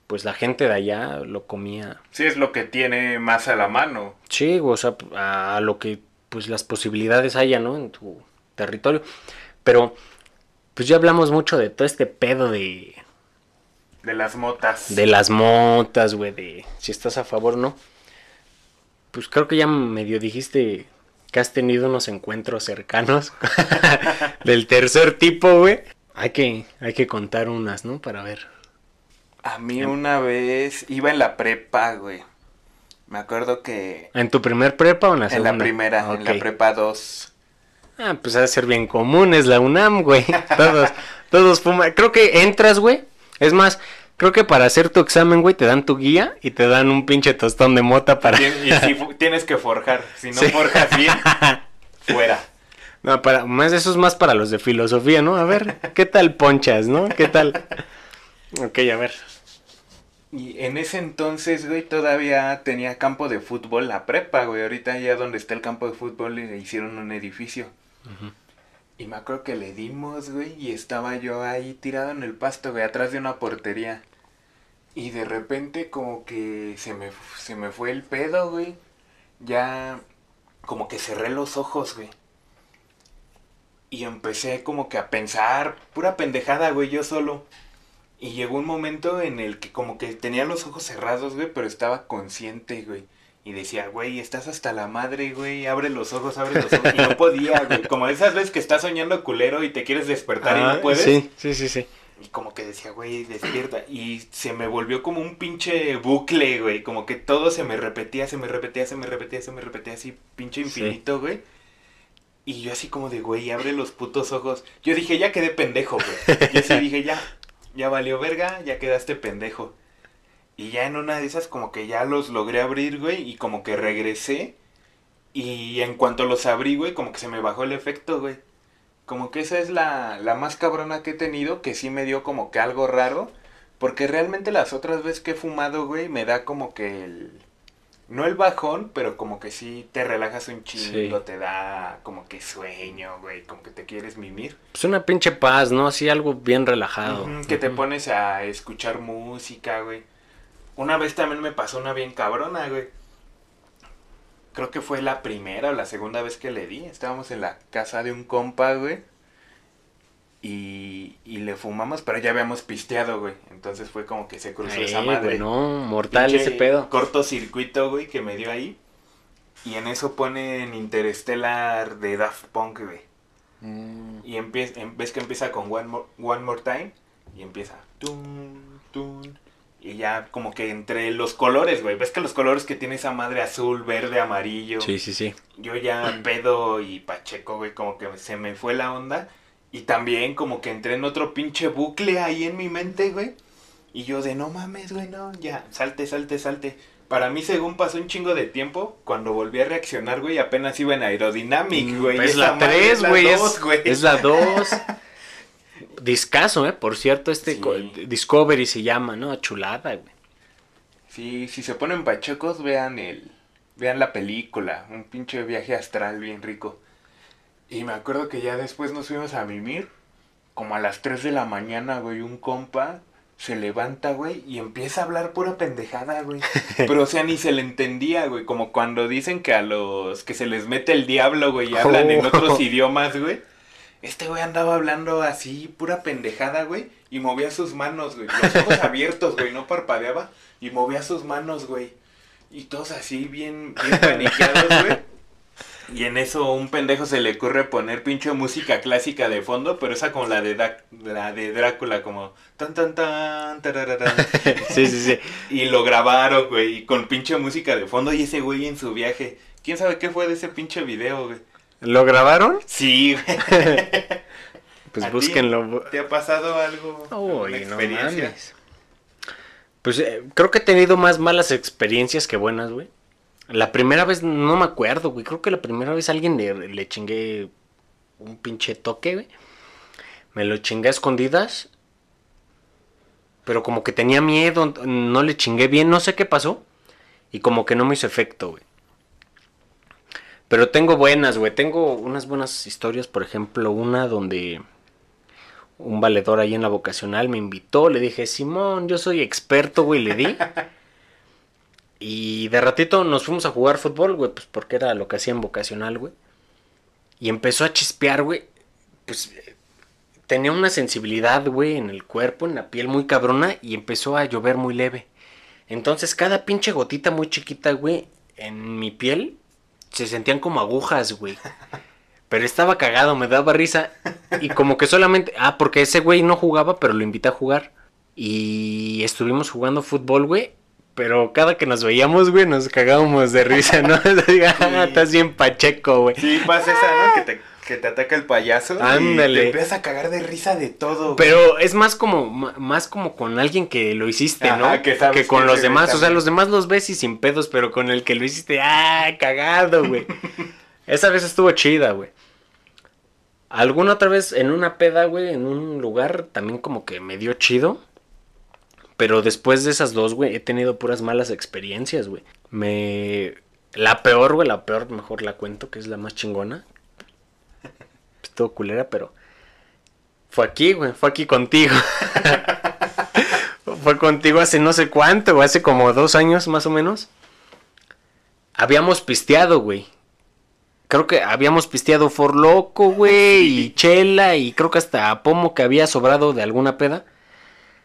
pues la gente de allá lo comía. Sí, es lo que tiene más a la mano. Sí, o sea, a lo que pues las posibilidades haya, ¿no? En tu territorio. Pero pues ya hablamos mucho de todo este pedo de, De las motas. de las motas, güey, de si estás a favor o no. Pues creo que ya medio dijiste que has tenido unos encuentros cercanos <laughs> del tercer tipo, güey. Hay que, hay que contar unas, ¿no? Para ver. A mí una vez iba en la prepa, güey. Me acuerdo que ¿En tu primer prepa o en la en segunda? la primera, en la prepa 2. Ah, pues ha de ser bien común, es la UNAM, güey. <laughs> Todos, todos fuman. Creo que entras, güey. Es más, creo que para hacer tu examen, güey, te dan tu guía y te dan un pinche tostón de mota para. Y si <laughs> tienes que forjar, si no Sí. forjas bien, <laughs> fuera. No, para, más eso es más para los de filosofía, ¿no? A ver, ¿qué tal ponchas, no? ¿Qué tal? Ok, a ver. Y en ese entonces, güey, todavía tenía campo de fútbol la prepa, güey. Ahorita ya donde está el campo de fútbol le hicieron un edificio. Y me acuerdo que le dimos, güey, y estaba yo ahí tirado en el pasto, güey, atrás de una portería. Y de repente como que se me, se me fue el pedo, güey. Ya como que cerré los ojos, güey. Y empecé como que a pensar, pura pendejada, güey, yo solo. Y llegó un momento en el que como que tenía los ojos cerrados, güey, pero estaba consciente, güey. Y decía, güey, estás hasta la madre, güey, abre los ojos, abre los ojos. Y no podía, güey. Como esas veces que estás soñando culero y te quieres despertar y no puedes. Sí, sí, sí, sí. Y como que decía, güey, despierta. Y se me volvió como un pinche bucle, güey. Como que todo se me repetía, se me repetía, se me repetía, se me repetía así, pinche Sí. infinito, güey. Y yo así como de, güey, abre los putos ojos. Yo dije, ya quedé pendejo, güey. Yo sí dije, ya, ya valió verga, ya quedaste pendejo. Y ya en una de esas como que ya los logré abrir, güey, y como que regresé. Y en cuanto los abrí, güey, como que se me bajó el efecto, güey. Como que esa es la, la más cabrona que he tenido, que sí me dio como que algo raro. Porque realmente las otras veces que he fumado, güey, me da como que el... No el bajón, pero como que sí te relajas un chingo, Sí. te da como que sueño, güey, como que te quieres mimir. Pues una pinche paz, ¿no? Así algo bien relajado. Que te pones a escuchar música, güey. Una vez también me pasó una bien cabrona, güey. Creo que fue la primera o la segunda vez que le di. Estábamos en la casa de un compa, güey. Y, y le fumamos, pero ya habíamos pisteado, güey. Entonces fue como que se cruzó esa Eh, madre. güey, no, mortal Pinche ese pedo. Cortocircuito, güey, que me dio ahí. Y en eso ponen Interstellar de Daft Punk, güey. Mm. Y empieza, em- ves que empieza con One More, One More Time. Y empieza. Tun, tun, y ya como que entre los colores, güey. Ves que los colores que tiene esa madre azul, verde, amarillo. Sí, sí, sí. Yo ya pedo y pacheco, güey, como que se me fue la onda. Y también como que entré en otro pinche bucle ahí en mi mente, güey. Y yo de no mames, güey, no, ya, salte, salte, salte. Para mí, según pasó un chingo de tiempo, cuando volví a reaccionar, güey, apenas iba en Aerodynamic, güey. Mm, es Esa la madre 3, la güey. Es, güey. es la 2. <laughs> Discaso, ¿eh? Por cierto, este Sí. co- Discovery se llama, ¿no? Chulada, güey. Sí, si se ponen pachecos, vean el. Vean la película. Un pinche viaje astral bien rico. Y me acuerdo que ya después nos fuimos a mimir. Como a las 3 de la mañana, güey. Un compa se levanta, güey. Y empieza a hablar pura pendejada, güey. <laughs> Pero, o sea, ni se le entendía, güey. Como cuando dicen que a los que se les mete el diablo, güey. Y hablan en Oh. otros idiomas, güey. Este güey andaba hablando así, pura pendejada, güey. Y movía sus manos, güey. Los ojos <laughs> abiertos, güey. No parpadeaba. Y movía sus manos, güey. Y todos así, bien, bien paniqueados, güey. Y en eso un pendejo se le ocurre poner pinche música clásica de fondo, pero esa como la de, Dra- la de Drácula, como tan tan tan. <laughs> Sí, sí, sí. Y lo grabaron, güey, con pinche música de fondo y ese güey en su viaje. ¿Quién sabe qué fue de ese pinche video, güey? ¿Lo grabaron? Sí, <laughs> güey. Pues ¿A ti? búsquenlo. ¿Te ha pasado algo? Uy, no mames. Pues eh, creo que he tenido más malas experiencias que buenas, güey. La primera vez no me acuerdo, güey. Creo que la primera vez a alguien le, le chingué un pinche toque, güey. Me lo chingué a escondidas. Pero como que tenía miedo, no le chingué bien, no sé qué pasó. Y como que no me hizo efecto, güey. Pero tengo buenas, güey. Tengo unas buenas historias, por ejemplo, una donde un valedor ahí en la vocacional me invitó, le dije, Simón, yo soy experto, güey, le di. <laughs> Y de ratito nos fuimos a jugar fútbol, güey, pues porque era lo que hacía en vocacional, güey. Y empezó a chispear, güey. Pues tenía una sensibilidad, güey, en el cuerpo, en la piel muy cabrona y empezó a llover muy leve. Entonces cada pinche gotita muy chiquita, güey, en mi piel se sentían como agujas, güey. Pero estaba cagado, me daba risa. Y como que solamente. Ah, porque ese güey no jugaba, pero lo invité a jugar. Y estuvimos jugando fútbol, güey. Pero cada que nos veíamos, güey, nos cagábamos de risa, ¿no? <laughs> Ah, Estás bien pacheco, güey. Sí, pasa esa, ¿no? Que te, que te ataca el payaso. Ándale. Y te empiezas a cagar de risa de todo. güey. Pero es más como más como con alguien que lo hiciste, ¿no? Ajá, que sabes con que los ese güey demás. O sea, los demás los ves y sin pedos, pero con el que lo hiciste, ¡ah! Cagado, güey. <laughs> Esa vez estuvo chida, güey. Alguna otra vez en una peda, güey, en un lugar también como que me dio chido. Pero después de esas dos, güey, he tenido puras malas experiencias, güey. Me... La peor, güey, la peor, mejor la cuento, que es la más chingona. Estuvo culera, pero... Fue aquí, güey, fue aquí contigo. <laughs> fue contigo hace no sé cuánto, hace como dos años más o menos. Habíamos pisteado, güey. Creo que habíamos pisteado For Loco, güey, y Chela, y creo que hasta Pomo que había sobrado de alguna peda.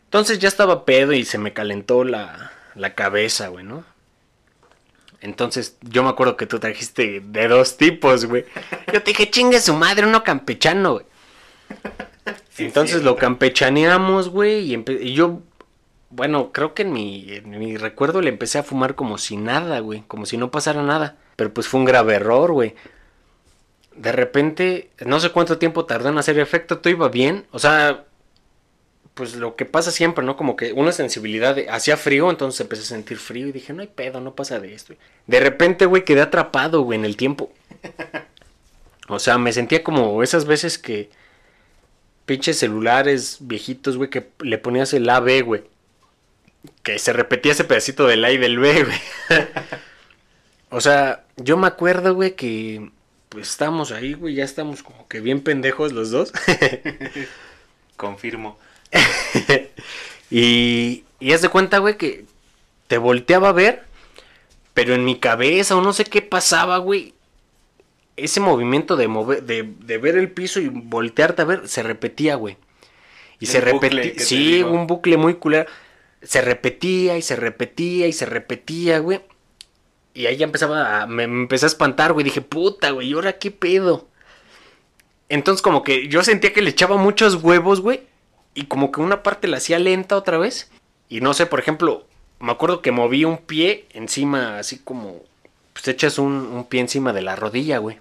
Entonces ya estaba pedo y se me calentó la, la cabeza, güey, ¿no? Entonces yo me acuerdo que tú trajiste de dos tipos, güey. Yo te dije, chingue su madre, uno campechano, güey. <laughs> Sí, Entonces sí, lo campechaneamos, güey, y yo, bueno, creo que en mi, en mi recuerdo le empecé a fumar como si nada, güey, como si no pasara nada. Pero pues fue un grave error, güey. De repente, no sé cuánto tiempo tardó en hacer efecto, todo iba bien, o sea, pues lo que pasa siempre, ¿no? Como que una sensibilidad, de- hacía frío, entonces empecé a sentir frío y dije, no hay pedo, no pasa de esto. De repente, güey, quedé atrapado, güey, en el tiempo. <laughs> O sea, me sentía como esas veces que pinches celulares viejitos, güey, que le ponías el A, B, güey. Que se repetía ese pedacito del A y del B, güey. <laughs> o sea, yo me acuerdo, güey, que pues estábamos ahí, güey, ya estamos como que bien pendejos los dos. <laughs> Confirmo. <laughs> y, y haz de cuenta, güey, que te volteaba a ver, pero en mi cabeza o no sé qué pasaba, güey. Ese movimiento de, mover, de, de ver el piso y voltearte a ver se repetía, güey. Y El se repetía. Sí, un bucle muy culero. Se repetía y se repetía y se repetía, güey. Y ahí ya empezaba a. Me, me empecé a espantar, güey. Dije, puta, güey, ¿y ahora qué pedo? Entonces, como que yo sentía que le echaba muchos huevos, güey. Y como que una parte la hacía lenta otra vez. Y no sé, por ejemplo, me acuerdo que moví un pie encima, así como. Pues echas un, un pie encima de la rodilla, güey.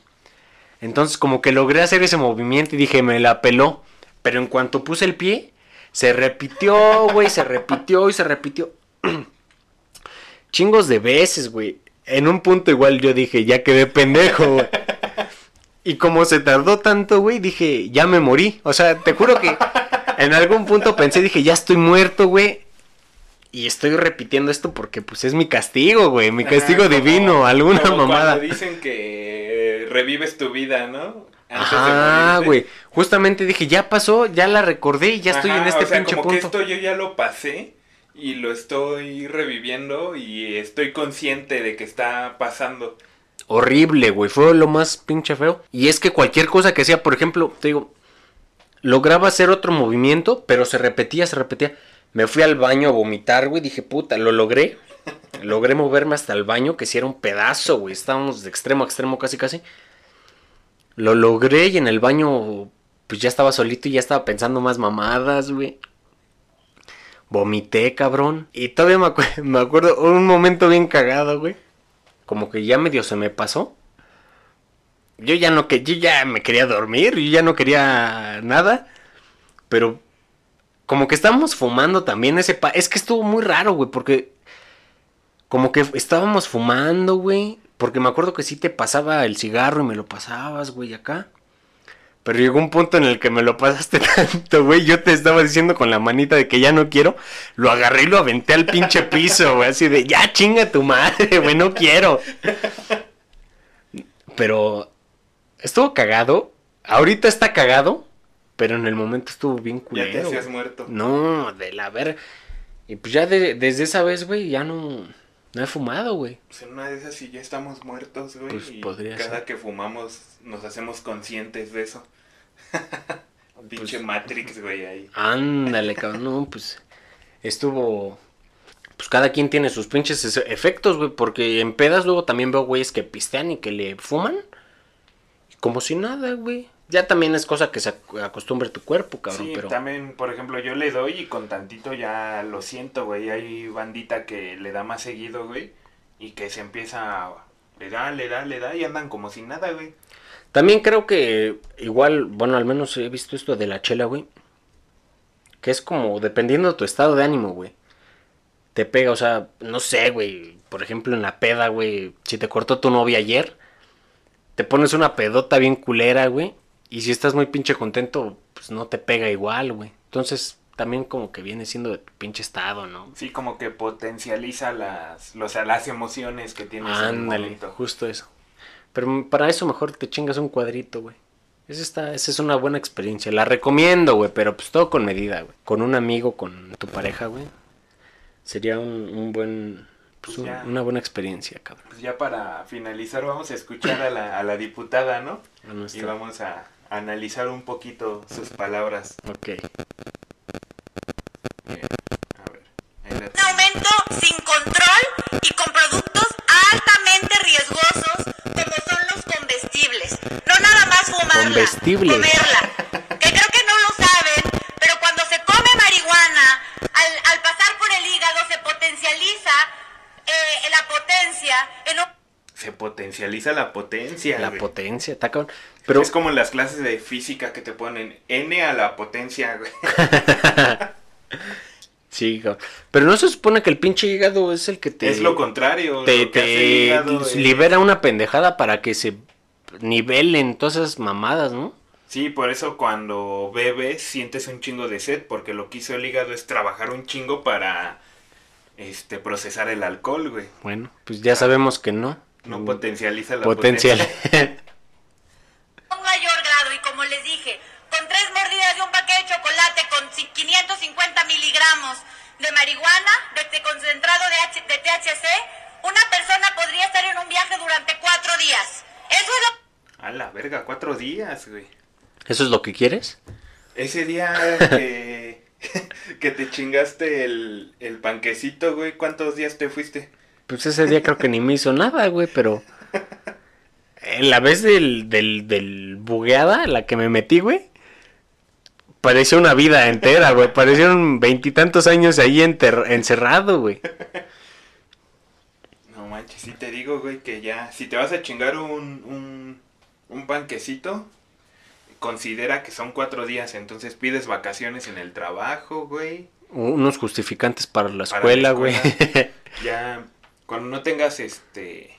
Entonces, como que logré hacer ese movimiento y dije, me la peló. Pero en cuanto puse el pie, se repitió, <laughs> güey, se repitió y se repitió. <clears throat> Chingos de veces, güey. En un punto igual yo dije, ya quedé pendejo, güey. <laughs> Y como se tardó tanto, güey, dije, ya me morí. O sea, te juro que en algún punto pensé, dije, ya estoy muerto, güey. Y estoy repitiendo esto porque pues es mi castigo, güey. Mi castigo Ajá, como- divino, alguna como mamada. Cuando dicen que revives tu vida, ¿no? Antes morirte. güey. Justamente dije, ya pasó, ya la recordé y ya estoy en este o sea, pinche como que esto yo ya lo pasé y lo estoy reviviendo y estoy consciente de que está pasando. Horrible, güey. Fue lo más pinche feo. Y es que cualquier cosa que hacía, por ejemplo, te digo, lograba hacer otro movimiento, pero se repetía, se repetía. Me fui al baño a vomitar, güey. Dije, puta, lo logré. Logré moverme hasta el baño, que si era un pedazo, güey. Estábamos de extremo a extremo, casi, casi. Lo logré y en el baño, pues ya estaba solito y ya estaba pensando más mamadas, güey. Vomité, cabrón. Y todavía me, <laughs> me acuerdo un momento bien cagado, güey. Como que ya medio se me pasó. Yo ya no que yo ya me quería dormir, yo ya no quería nada. Pero como que estábamos fumando también ese pa es que estuvo muy raro, güey, porque como que estábamos fumando, güey, porque me acuerdo que sí te pasaba el cigarro y me lo pasabas, güey, acá. Pero llegó un punto en el que me lo pasaste <laughs> tanto, güey. Yo te estaba diciendo con la manita de que ya no quiero. Lo agarré y lo aventé al pinche piso, güey. Así de, ya chinga tu madre, güey, no quiero. Pero estuvo cagado. Ahorita está cagado. Pero en el momento estuvo bien Ya culero. te hacías muerto. No, de la ver. Y pues ya de- desde esa vez, güey, ya no, no he fumado, güey. Pues en una de esas sí ya estamos muertos, güey. Pues y podría cada ser. que fumamos nos hacemos conscientes de eso. <laughs> Pinche Pues- Matrix, <laughs> güey, ahí. Ándale, cabrón. No, pues estuvo. Pues cada quien tiene sus pinches es- efectos, güey. Porque en pedas luego también veo güeyes que pistean y que le fuman. Como si nada, güey. Ya también es cosa que se ac- acostumbre tu cuerpo, cabrón. sí, pero. también, por ejemplo, yo le doy y con tantito ya lo siento, güey. Hay bandita que le da más seguido, güey. Y que se empieza a... Le da, le da, le da y andan como sin nada, güey. También creo que igual, bueno, al menos he visto esto de la chela, güey. Que es como dependiendo de tu estado de ánimo, güey. Te pega, o sea, no sé, güey. Por ejemplo, en la peda, güey. Si te cortó tu novia ayer, te pones una pedota bien culera, güey. Y si estás muy pinche contento, pues no te pega igual, güey. Entonces, también como que viene siendo de tu pinche estado, ¿no? Sí, como que potencializa las, los, las emociones que tienes en el Ándale, momento. justo eso. Pero para eso mejor te chingas un cuadrito, güey. Esa, está, esa es una buena experiencia. La recomiendo, güey, pero pues todo con medida, güey. Con un amigo, con tu pareja, güey. Sería un, un buen... Pues, un- una buena experiencia, cabrón. Pues ya para finalizar vamos a escuchar a la, a la diputada, ¿no? A Y vamos a analizar un poquito sus palabras. Ok. Bien, A ver. tenemos. aumento sin control y con productos altamente riesgosos como son los comestibles. No nada más fumarla, Comestibles. comerla. Que creo que no lo saben, pero cuando se come marihuana, al, al pasar por el hígado se potencializa eh, la potencia en un Se la potencia. La güey. potencia, está. Pero Es como en las clases de física que te ponen N a la potencia, güey. <laughs> sí. Pero no se supone que el pinche hígado es el que te... es lo contrario. te, lo hígado libera una pendejada para que se nivelen todas esas mamadas, ¿no? Sí, por eso cuando bebes sientes un chingo de sed, porque lo que hizo el hígado es trabajar un chingo para este procesar el alcohol, güey. Bueno, pues ya sabemos que no. No Mm, potencializa la Potencial. potencia. <laughs> un mayor grado y como les dije, con tres mordidas de un paquete de chocolate con ci- 550 miligramos de marihuana, de este concentrado de, H- de THC, una persona podría estar en un viaje durante cuatro días. Eso es lo A la verga, cuatro días, güey. ¿Eso es lo que quieres? Ese día que, <laughs> que te chingaste el, el panquecito, güey, ¿cuántos días te fuiste? Pues ese día creo que ni me hizo nada, güey, pero... La vez del, del, del bugueada, la que me metí, güey, pareció una vida entera, güey. Parecieron veintitantos años ahí enter- encerrado, güey. No manches, sí te digo, güey, que ya, si te vas a chingar un, un, un panquecito, considera que son cuatro días, entonces pides vacaciones en el trabajo, güey. Unos justificantes para la Para la escuela, güey. escuela. <laughs> Ya, cuando no tengas este,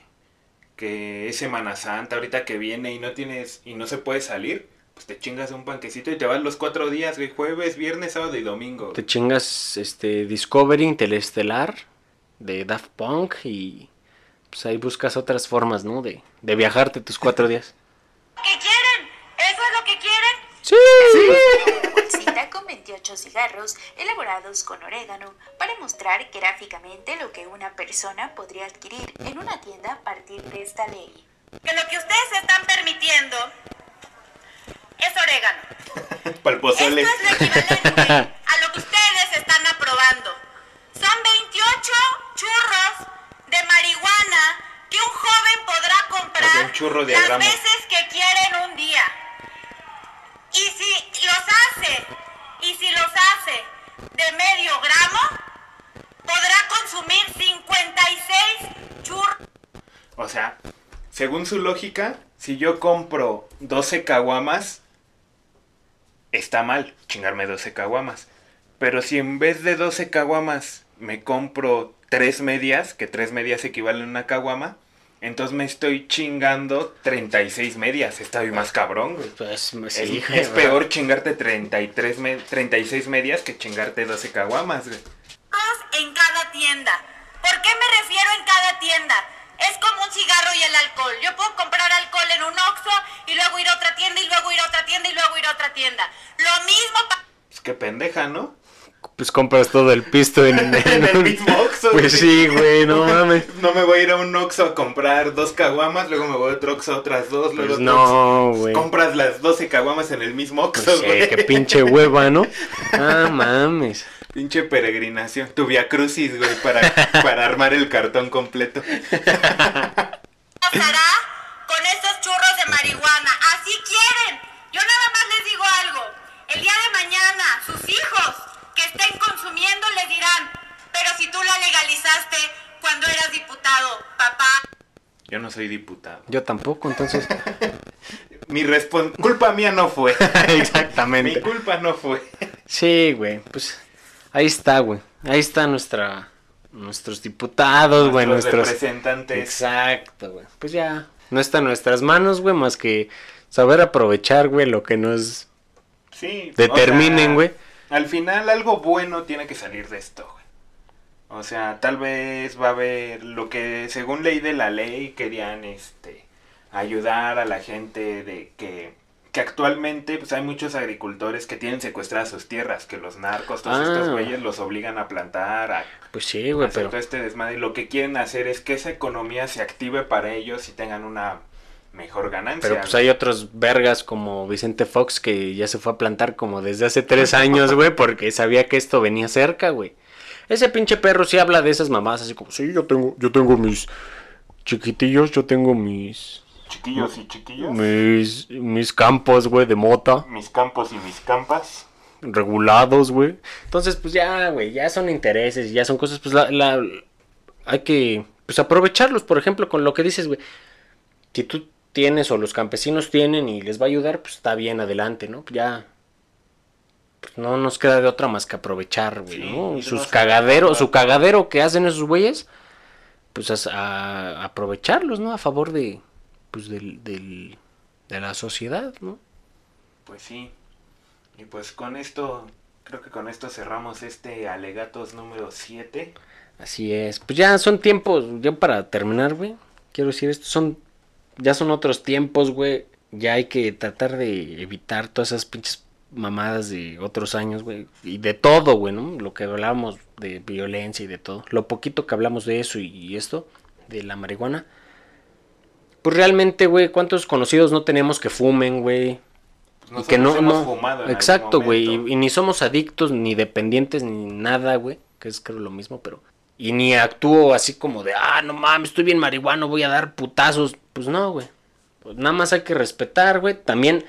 que es Semana Santa, ahorita que viene y no tienes, y no se puede salir, pues te chingas un panquecito y te vas los cuatro días, güey, jueves, viernes, sábado y domingo. Te chingas este Discovery Interestelar de Daft Punk y pues ahí buscas otras formas, ¿no? De, de viajarte tus cuatro días. que quieren. Eso es lo que quieren. Sí. Una con 28 cigarros elaborados con orégano para mostrar gráficamente lo que una persona podría adquirir en una tienda a partir de esta ley. Que lo que ustedes están permitiendo es orégano. Esto es lo equivalente a lo que ustedes están aprobando. Son 28 churros de marihuana que un joven podrá comprar O sea, un churro de las gramo. veces que quiera en un día. Y si los hace, y si los hace de medio gramo, podrá consumir 56 churros. O sea, según su lógica, si yo compro 12 caguamas, está mal chingarme 12 caguamas. Pero si en vez de 12 caguamas me compro 3 medias, que 3 medias equivalen a una caguama, entonces me estoy chingando 36 medias. Está bien más cabrón, güey. Pues Es, sí, es peor chingarte 33 me- 36 medias que chingarte 12 caguamas, güey. en cada tienda. ¿Por qué me refiero en cada tienda? Es como un cigarro y el alcohol. Yo puedo comprar alcohol en un Oxxo y luego ir a otra tienda y luego ir a otra tienda y luego ir a otra tienda. Lo mismo pa- Es que pendeja, ¿no? Pues compras todo el pisto en, <laughs> En el un- mismo Oxxo, Pues sí, güey, no <laughs> mames. No me voy a ir a un Oxxo a comprar dos caguamas, luego me voy a otro Oxxo a otras dos, luego Pues otro Oxxo. no, güey. Compras las 12 caguamas en el mismo Oxxo, Pues sí, güey. qué pinche hueva, ¿no? <laughs> Ah, mames. Pinche peregrinación. Tu via crucis, güey, para, para armar el cartón completo. pasará con estos churros de marihuana. Así quieren. Yo nada más les digo algo. El día de mañana, sus hijos que estén consumiendo les dirán, pero si tú la legalizaste cuando eras diputado, papá. Yo no soy diputado. Yo tampoco, entonces. <laughs> Mi culpa mía no fue. <laughs> Mi Exactamente. culpa no fue. Sí, güey, pues ahí está, güey. Ahí está nuestra nuestros diputados, güey, Nuestros nuestros representantes. Exacto, güey. Pues ya no está en nuestras manos, güey, más que saber aprovechar, güey, lo que nos Sí. determinen, o sea, güey. Al final algo bueno tiene que salir de esto, güey. O sea, tal vez va a haber lo que según ley de la ley querían este ayudar a la gente de que que actualmente pues hay muchos agricultores que tienen secuestradas sus tierras, que los narcos, todos Ah. estos güeyes los obligan a plantar, a Pues sí, güey, pero todo este desmadre. Y lo que quieren hacer es que esa economía se active para ellos y tengan una mejor ganancia. pero pues hay otros vergas como Vicente Fox que ya se fue a plantar como desde hace tres años, güey, porque sabía que esto venía cerca, güey. Ese pinche perro sí habla de esas mamás así como, sí, yo tengo, yo tengo mis chiquitillos, yo tengo mis chiquillos y chiquillos. mis mis campos, güey, de mota. mis campos y mis campas. regulados, güey. Entonces, pues ya, güey, ya son intereses, ya son cosas, pues la, la- hay que, pues aprovecharlos, por ejemplo, con lo que dices, güey. Si tú tienes o los campesinos tienen y les va a ayudar, pues está bien, adelante, ¿no? Ya, pues no nos queda de otra más que aprovechar, güey, Sí, ¿no? y Sus cagaderos, su cagadero que hacen esos güeyes, pues a, aprovecharlos, ¿no? A favor de, pues del, del, de la sociedad, ¿no? Pues sí. Y pues con esto, creo que con esto cerramos este alegatos número 7. Así es. Pues ya son tiempos, ya para terminar, güey. Quiero decir esto, son ya son otros tiempos, güey. Ya hay que tratar de evitar todas esas pinches mamadas de otros años, güey. Y de todo, güey, ¿no? Lo que hablábamos de violencia y de todo. Lo poquito que hablamos de eso y, y esto, de la marihuana. Pues realmente, güey, ¿cuántos conocidos no tenemos que fumen, güey? Pues y que no, hemos no- fumado en exacto, güey, y, y ni somos adictos, ni dependientes, ni nada, güey, que es creo lo mismo, pero y ni actúo así como de, ah, no mames, estoy bien marihuano, voy a dar putazos, pues no, güey, pues nada más hay que respetar, güey, también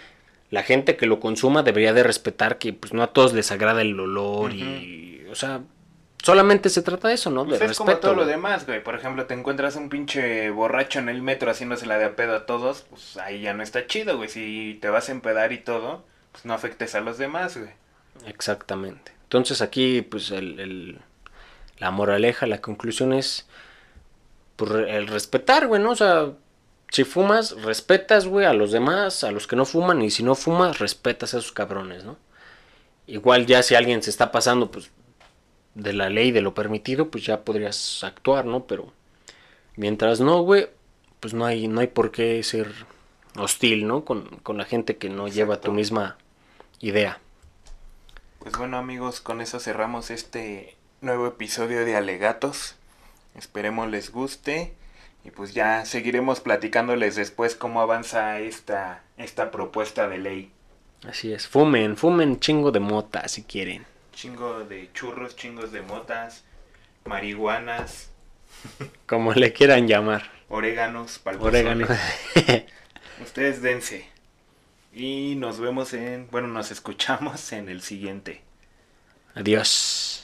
la gente que lo consuma debería de respetar que pues no a todos les agrada el olor y, o sea, solamente se trata de eso, ¿no? Pues de es respeto. como todo lo demás, güey. Por ejemplo, te encuentras un pinche borracho en el metro haciéndose la de a pedo a todos, pues ahí ya no está chido, güey. Si te vas a empedar y todo, pues no afectes a los demás, güey. Exactamente. Entonces aquí, pues, el, el- la moraleja, la conclusión es pues, el respetar, güey, ¿no? O sea, si fumas, respetas, güey, a los demás, a los que no fuman, y si no fumas, respetas a esos cabrones, ¿no? Igual ya si alguien se está pasando, pues, de la ley, de lo permitido, pues ya podrías actuar, ¿no? Pero mientras no, güey, pues no hay, no hay por qué ser hostil, ¿no? Con, con la gente que no lleva tu misma idea. Pues bueno, amigos, con eso cerramos este nuevo episodio de Alegatos. Esperemos les guste. Y pues ya seguiremos platicándoles después cómo avanza esta, esta propuesta de ley. Así es, fumen, fumen chingo de mota si quieren. Chingo de churros, chingos de motas, marihuanas, <laughs> Como le quieran llamar. oréganos, pa'l Orégano. pozole. <laughs> Ustedes dense. Y nos vemos en, bueno, nos escuchamos en el siguiente. Adiós.